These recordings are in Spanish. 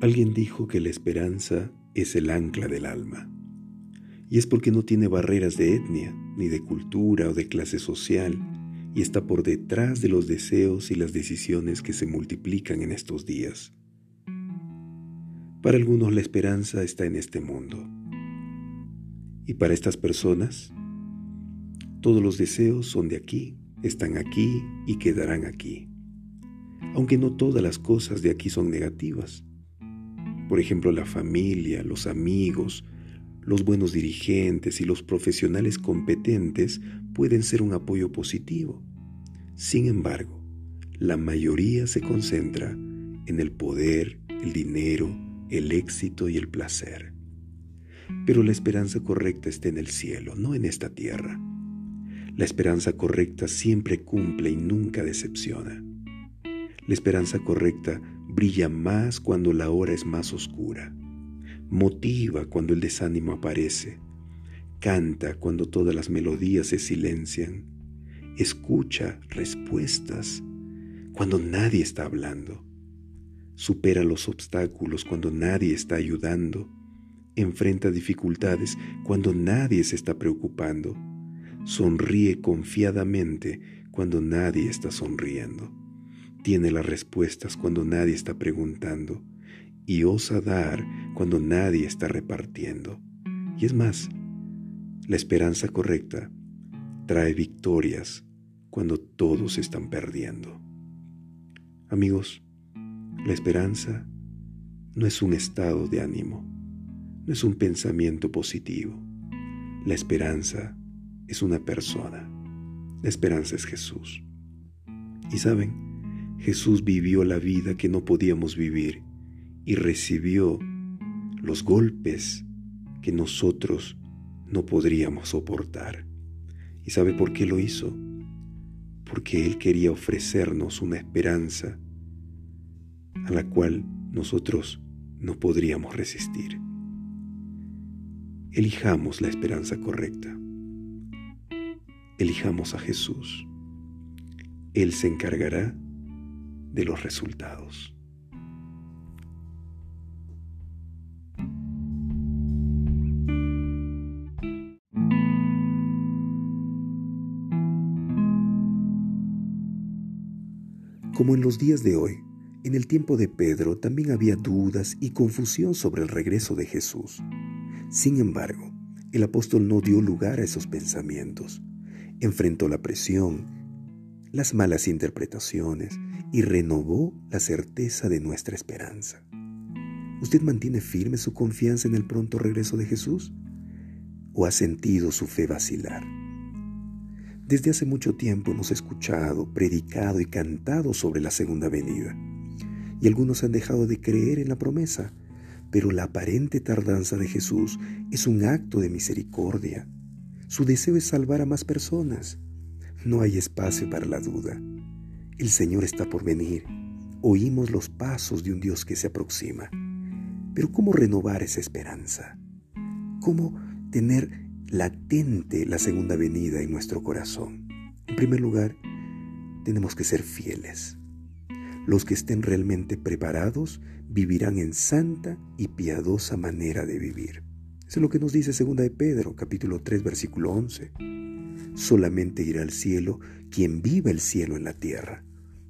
Alguien dijo que la esperanza es el ancla del alma. Y es porque no tiene barreras de etnia, ni de cultura o de clase social, y está por detrás de los deseos y las decisiones que se multiplican en estos días. Para algunos la esperanza está en este mundo. Y para estas personas, todos los deseos son de aquí, están aquí y quedarán aquí. Aunque no todas las cosas de aquí son negativas. Por ejemplo, la familia, los amigos, los buenos dirigentes y los profesionales competentes pueden ser un apoyo positivo. Sin embargo, la mayoría se concentra en el poder, el dinero, el éxito y el placer. Pero la esperanza correcta está en el cielo, no en esta tierra. La esperanza correcta siempre cumple y nunca decepciona. La esperanza correcta brilla más cuando la hora es más oscura, motiva cuando el desánimo aparece, canta cuando todas las melodías se silencian, escucha respuestas cuando nadie está hablando, supera los obstáculos cuando nadie está ayudando, enfrenta dificultades cuando nadie se está preocupando, sonríe confiadamente cuando nadie está sonriendo tiene las respuestas cuando nadie está preguntando y osa dar cuando nadie está repartiendo. Y es más, la esperanza correcta trae victorias cuando todos están perdiendo. Amigos, la esperanza no es un estado de ánimo, no es un pensamiento positivo. La esperanza es una persona. La esperanza es Jesús. Y saben, Jesús vivió la vida que no podíamos vivir y recibió los golpes que nosotros no podríamos soportar. ¿Y sabe por qué lo hizo? Porque Él quería ofrecernos una esperanza a la cual nosotros no podríamos resistir. Elijamos la esperanza correcta. Elijamos a Jesús. Él se encargará de los resultados. Como en los días de hoy, en el tiempo de Pedro también había dudas y confusión sobre el regreso de Jesús. Sin embargo, el apóstol no dio lugar a esos pensamientos. Enfrentó la presión, las malas interpretaciones y renovó la certeza de nuestra esperanza. ¿Usted mantiene firme su confianza en el pronto regreso de Jesús? ¿O ha sentido su fe vacilar? Desde hace mucho tiempo hemos escuchado, predicado y cantado sobre la segunda venida. Y algunos han dejado de creer en la promesa, pero la aparente tardanza de Jesús es un acto de misericordia. Su deseo es salvar a más personas. No hay espacio para la duda. El Señor está por venir. Oímos los pasos de un Dios que se aproxima. Pero ¿cómo renovar esa esperanza? ¿Cómo tener latente la segunda venida en nuestro corazón? En primer lugar, tenemos que ser fieles. Los que estén realmente preparados vivirán en santa y piadosa manera de vivir. Es lo que nos dice 2 de Pedro, capítulo 3, versículo 11. Solamente irá al cielo quien viva el cielo en la tierra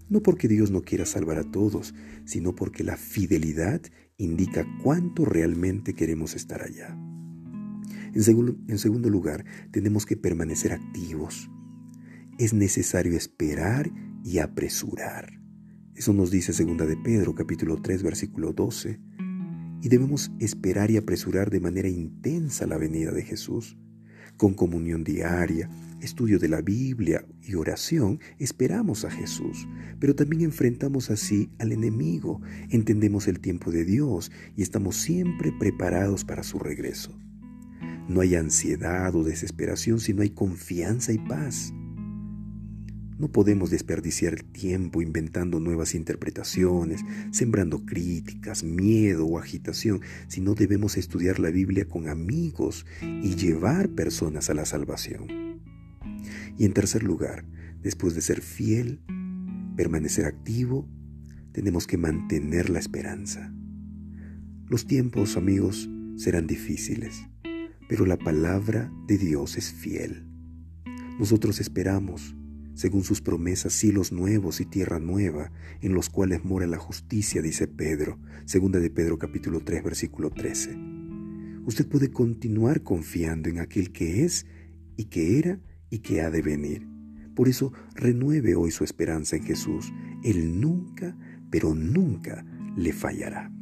no porque Dios no quiera salvar a todos, sino porque la fidelidad indica cuánto realmente queremos estar allá. En segundo, lugar, tenemos que permanecer activos. Es necesario esperar y apresurar. Eso nos dice segunda de Pedro capítulo 3 versículo 12. Y debemos esperar y apresurar de manera intensa la venida de Jesús con comunión diaria, estudio de la Biblia y oración, esperamos a Jesús, pero también enfrentamos así al enemigo, entendemos el tiempo de Dios y estamos siempre preparados para su regreso. No hay ansiedad o desesperación si no hay confianza y paz. No podemos desperdiciar el tiempo inventando nuevas interpretaciones, sembrando críticas, miedo o agitación, sino debemos estudiar la Biblia con amigos y llevar personas a la salvación. Y en tercer lugar, después de ser fiel, permanecer activo, tenemos que mantener la esperanza. Los tiempos, amigos, serán difíciles, pero la palabra de Dios es fiel. Nosotros esperamos, según sus promesas, cielos nuevos y tierra nueva, en los cuales mora la justicia, dice Pedro, segunda de Pedro capítulo 3, versículo 13. Usted puede continuar confiando en aquel que es y que era y que ha de venir. Por eso renueve hoy su esperanza en Jesús. Él nunca, pero nunca le fallará.